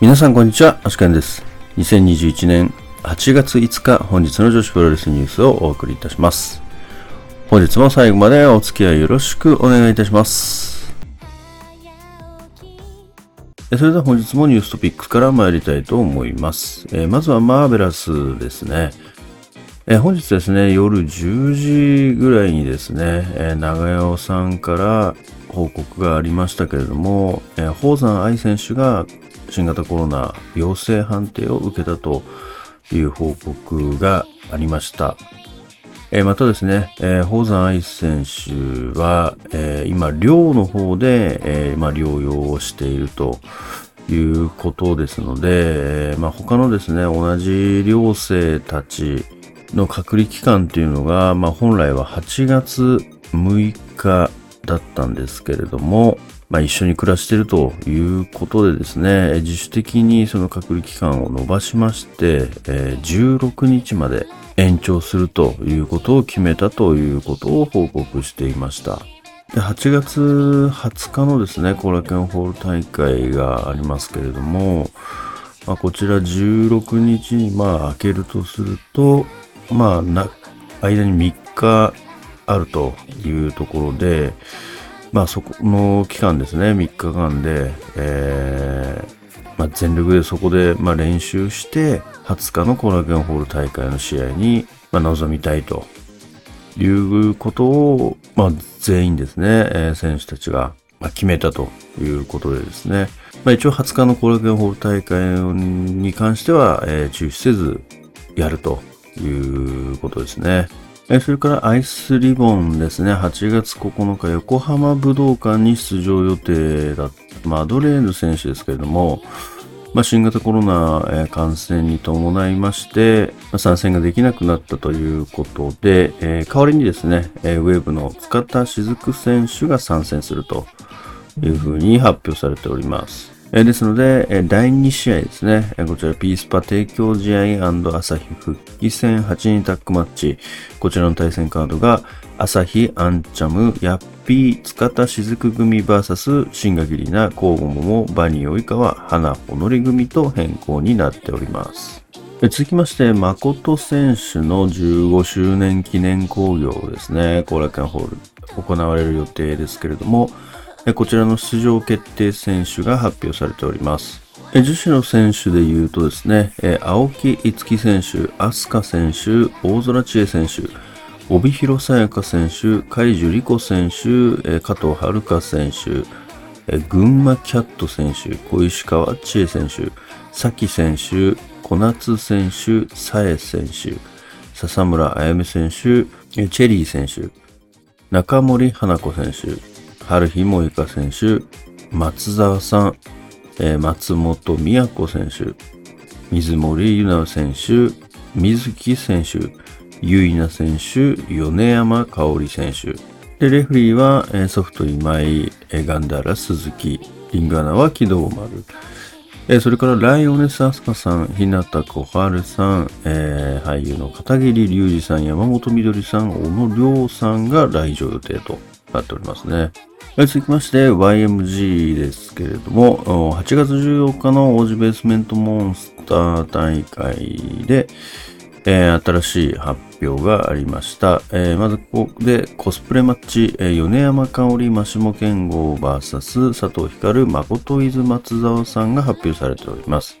皆さんこんにちは、アシカンです。2021年8月5日、本日の女子プロレスニュースをお送りいたします。本日も最後までお付き合いよろしくお願いいたします。それでは本日もニューストピックから参りたいと思います。えまずはマーベラスですね。え本日ですね、夜10時ぐらいにですね、え長代さんから報告がありましたけれども、え、宝山愛選手が新型コロナ陽性判定を受けたという報告がありました。えまたですね、えー、宝山愛選手は、え今、寮の方で、えま、療養をしているということですので、ま、他のですね、同じ寮生たちの隔離期間っていうのが、まあ、本来は8月6日だったんですけれども、まあ、一緒に暮らしているということでですね、自主的にその隔離期間を延ばしまして、えー16日まで延長するということを決めたということを報告していました。で8月20日のですね、後楽園ホール大会がありますけれども、まあ、こちら16日にまあ開けるとすると、まあな、間に3日あるというところで、まあそこの期間ですね、3日間で、えーまあ、全力でそこでまあ練習して、20日の後楽園ホール大会の試合にまあ臨みたいということを、まあ、全員ですね、えー選手たちがまあ決めたということでですね、まあ、一応20日の後楽園ホール大会に関しては、えー中止せずやると。いうことですね。それからアイスリボンですね、8月9日横浜武道館に出場予定だったマドレーヌ選手ですけれども、まあ、新型コロナ感染に伴いまして、参戦ができなくなったということで、えー代わりにですね、ウェーブの塚田雫選手が参戦するというふうに発表されております。えですので、え第2試合ですね、えこちらピースパ提供試合朝日復帰戦8人タッグマッチ、こちらの対戦カードが、朝日アンチャム、ヤッピー、塚田雫組 VS シンガギリナ、コウゴモモ、バニー及川、花ほのり組と変更になっております。続きまして、誠選手の15周年記念興行ですね、後楽園ホール行われる予定ですけれども、こちらの出場決定選手が発表されております。女子の選手で言うとですね、青木逸樹選手、飛鳥選手、大空知恵選手、帯広さやか選手、海樹里子選手、加藤遥選手、群馬キャット選手、小石川千恵選手、崎選手、小夏選手、佐江選手、笹村あやめ選手、チェリー選手、中森花子選手、春日萌香選手、松沢さん、えー松本美也子選手、水森ゆな選手、水木選手、ゆいな選手、米山香織選手。で、レフリーは、えーソフト今井、えーガンダラ鈴木、リングアナは木戸丸。えーそれからライオネスアスカさん、日向小春さん、えー俳優の片桐隆二さん、山本みどりさん、小野亮さんが来場予定となっておりますね。続きまして YMG ですけれども、8月14日の王子ベースメントモンスター大会で、えー新しい発表がありました。えーまずここでコスプレマッチ、えー米山香織、真下健吾 VS 佐藤光、誠伊豆松沢さんが発表されております。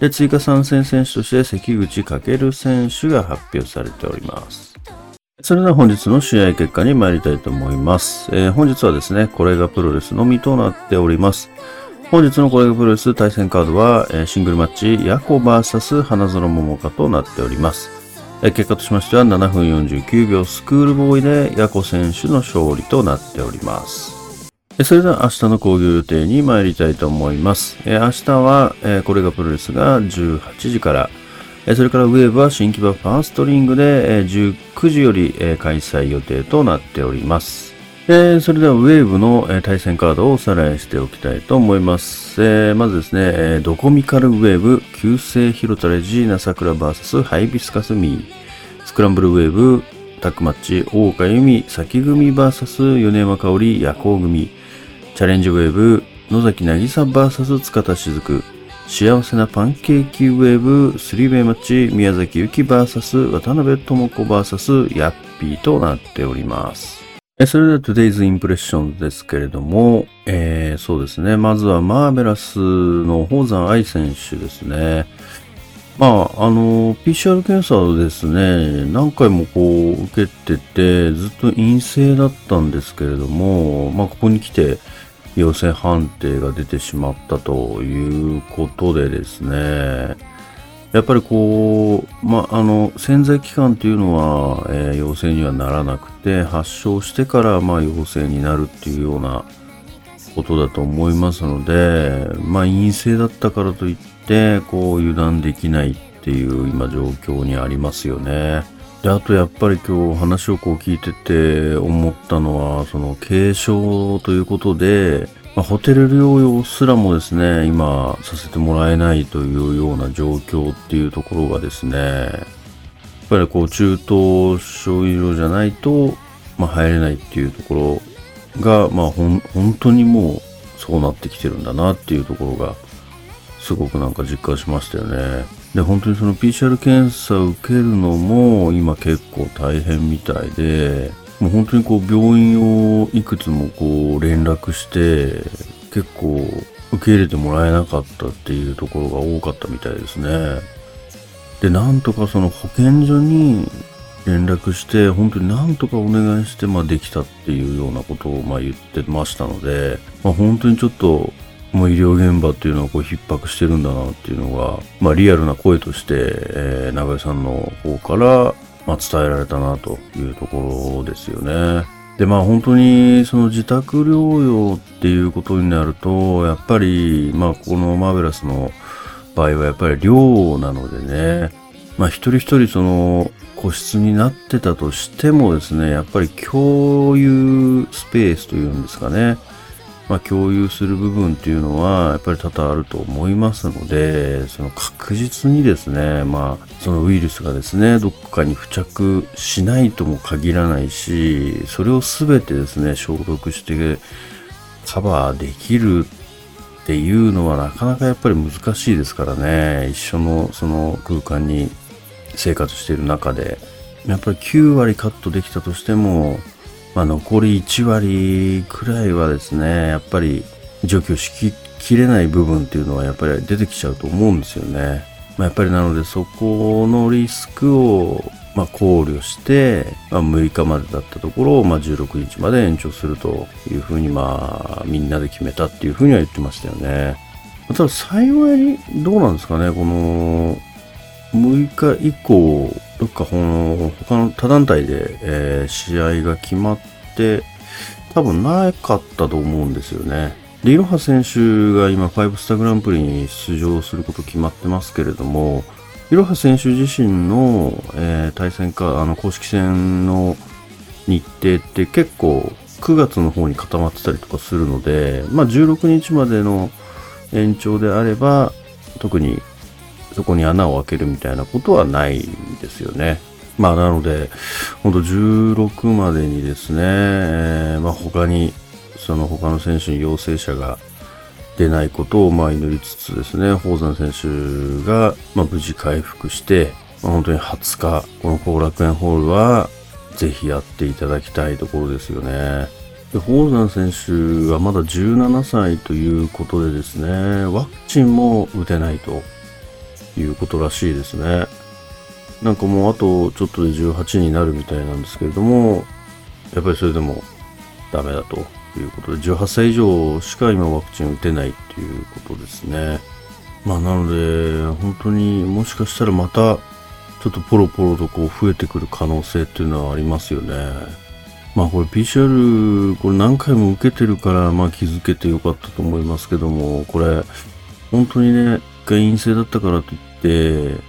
で、追加参戦選手として関口翔選手が発表されております。それでは本日の試合結果に参りたいと思います。えー本日はですね、これがプロレスのみとなっております。本日のこれがプロレス対戦カードは、えーシングルマッチ、ヤコ VS 花園桃香となっております。えー結果としましては7分49秒スクールボーイでヤコ選手の勝利となっております。それでは明日の興行予定に参りたいと思います。明日は、これがプロレスが18時から、それからウェーブは新木場ファーストリングで、19時より、開催予定となっております。それではウェーブの、対戦カードをおさらいしておきたいと思います。まずですね、ドコミカルウェーブ、旧姓広田レジーナ桜 VS ハイビスカスミー、スクランブルウェーブ、タックマッチ、大岡由美、先組 VS 米山香織、夜行組、チャレンジウェーブ、野崎渚 VS 塚田雫、幸せなパンケーキウェーブ 3way マッチ宮崎ゆき VS 渡辺智子 VS ヤッピーとなっております。それでは Today's Impression ですけれども、えー、そうですね。まずはマーベラスの宝山愛選手ですね。まあ、あの、PCR 検査をですね、何回もこう受けてて、ずっと陰性だったんですけれども、まあ、ここに来て陽性判定が出てしまったということでですね、やっぱりこう、まあ、の、潜在期間というのは、えー、陽性にはならなくて、発症してから、まあ、陽性になるっていうようなことだと思いますので、まあ、陰性だったからといって、こう、油断できないっていう今状況にありますよね。で、あとやっぱり今日話をこう聞いてて思ったのは、その軽症ということで、まあ、ホテル療養すらもですね、今させてもらえないというような状況っていうところがですね、やっぱりこう中等症以上じゃないと、まあ、入れないっていうところが、まあほん本当にもうそうなってきてるんだなっていうところが、すごくなんか実感しましたよね。で、本当にその PCR 検査を受けるのも今結構大変みたいで、もう本当にこう病院をいくつもこう連絡して結構受け入れてもらえなかったっていうところが多かったみたいですね。で、なんとかその保健所に連絡して、本当になんとかお願いして、まあできたっていうようなことをまあ言ってましたので、まあ本当にちょっと、もう医療現場っていうのはこう逼迫してるんだなっていうのが、まあリアルな声として、えー、長井さんの方からまあ、伝えられたなというところですよね。で、まあ本当にその自宅療養っていうことになると、やっぱり、まあこのマーベラスの場合はやっぱり寮なのでね、まあ一人一人その個室になってたとしてもですね、やっぱり共有スペースというんですかね。まあ、共有する部分っていうのはやっぱり多々あると思いますので、その確実にですね、まあ、そのウイルスがですね、どこかに付着しないとも限らないし、それを全てですね、消毒してカバーできるっていうのはなかなかやっぱり難しいですからね、一緒のその空間に生活している中で、やっぱり9割カットできたとしても、まあ、残り1割くらいはですね、やっぱり除去しきれない部分っていうのはやっぱり出てきちゃうと思うんですよね。まあ、やっぱりなのでそこのリスクをま考慮して、まあ、6日までだったところをま16日まで延長するというふうにまあみんなで決めたっていうふうには言ってましたよね。ただ幸いどうなんですかね、この6日以降、どっかこの他の他団体で、えー、試合が決まって、多分なかったと思うんですよね。で、いろは選手が今、5スターグランプリに出場すること決まってますけれども、いろは選手自身の、えー、対戦か、あの、公式戦の日程って結構9月の方に固まってたりとかするので、まあ16日までの延長であれば、特にそこに穴を開けるみたいなことはないんですよね。まあなので、本当16までにですね、えー、まあ他に、その他の選手に陽性者が出ないことをまあ祈りつつですね、宝山選手がまあ無事回復して、まあ、本当に20日、この後楽園ホールはぜひやっていただきたいところですよね。で、宝山選手はまだ17歳ということでですね、ワクチンも打てないということらしいですね。なんかもうあとちょっとで18になるみたいなんですけれども、やっぱりそれでもダメだということで、18歳以上しか今ワクチン打てないっていうことですね。まあなので、本当にもしかしたらまたちょっとポロポロとこう増えてくる可能性っていうのはありますよね。まあこれ PCR これ何回も受けてるからまあ気づけてよかったと思いますけども、これ本当にね、回陰性だったからといって、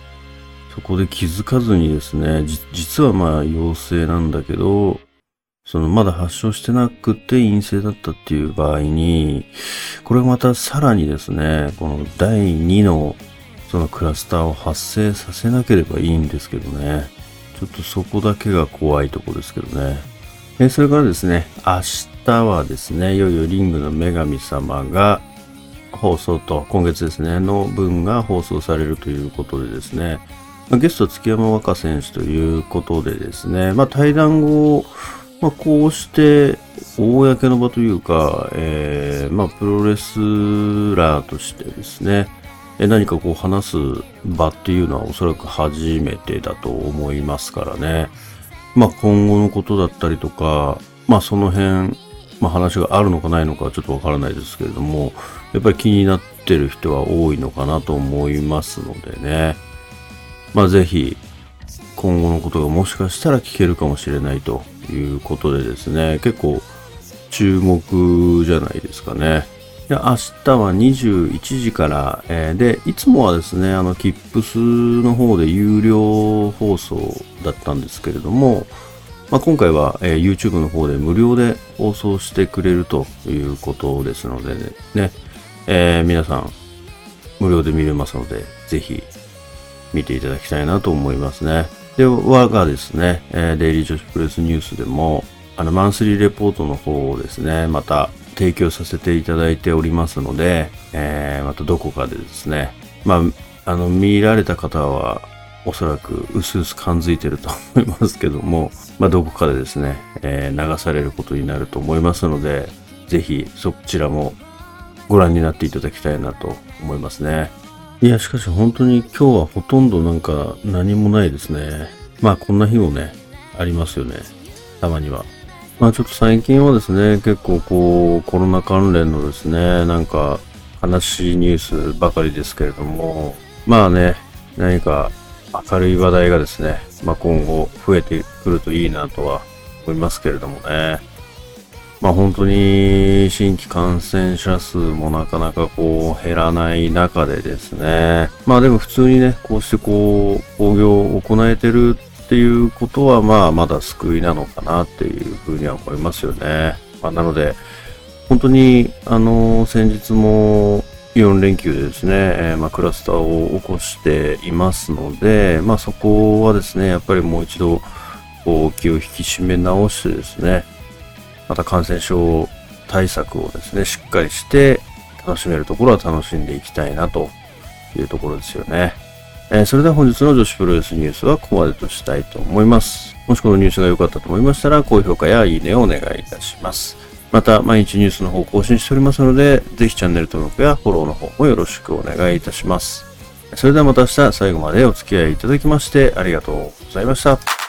そこで気づかずにですね、実はまあ陽性なんだけど、そのまだ発症してなくて陰性だったっていう場合に、これまたさらにですね、この第2のそのクラスターを発生させなければいいんですけどね。ちょっとそこだけが怖いとこですけどね。えそれからですね、明日はですね、いよいよリングの女神様が放送と、今月ですね、の分が放送されるということでですね、ゲスト月山若選手ということでですね、まあ、対談後、まあ、こうして公の場というか、えー、まあ、プロレスラーとしてですね、何かこう話す場っていうのはおそらく初めてだと思いますからね。まあ今後のことだったりとか、まあその辺、まあ話があるのかないのかはちょっとわからないですけれども、やっぱり気になってる人は多いのかなと思いますのでね。まあぜひ、今後のことがもしかしたら聞けるかもしれないということでですね、結構注目じゃないですかね。で明日は21時から、えー、で、いつもはですね、あの、キップスの方で有料放送だったんですけれども、まあ、今回は、えー、YouTube の方で無料で放送してくれるということですのでね、ねえー、皆さん無料で見れますので、ぜひ見ていただきたいなと思いますね。で、我がですね、えー、デイリー女子プレスニュースでも、あの、マンスリーレポートの方をですね、また提供させていただいておりますので、えー、またどこかでですね、まあ、あの、見られた方は、おそらく薄々感づいてると思いますけども、まあ、どこかでですね、えー、流されることになると思いますので、ぜひそちらもご覧になっていただきたいなと思いますね。いや、しかし本当に今日はほとんどなんか何もないですね。まあこんな日もね、ありますよね。たまには。まあちょっと最近はですね、結構こう、コロナ関連のですね、なんか悲しいニュースばかりですけれども、まあね、何か明るい話題がですね、まあ今後増えてくるといいなとは思いますけれどもね。まあ本当に新規感染者数もなかなかこう減らない中でですね。まあでも普通にね、こうしてこう、工業を行えてるっていうことは、まあ、まだ救いなのかなっていうふうには思いますよね。まあ、なので、本当に、あの、先日も4連休でですね、えー、まあ、クラスターを起こしていますので、まあ、そこはですね、やっぱりもう一度、こう、気を引き締め直してですね、また感染症対策をですね、しっかりして楽しめるところは楽しんでいきたいなというところですよね。えー、それでは本日の女子プロレスニュースはここまでとしたいと思います。もしこのニュースが良かったと思いましたら、高評価やいいねをお願いいたします。また、毎日ニュースの方更新しておりますので、ぜひチャンネル登録やフォローの方もよろしくお願いいたします。それではまた明日最後までお付き合いいただきましてありがとうございました。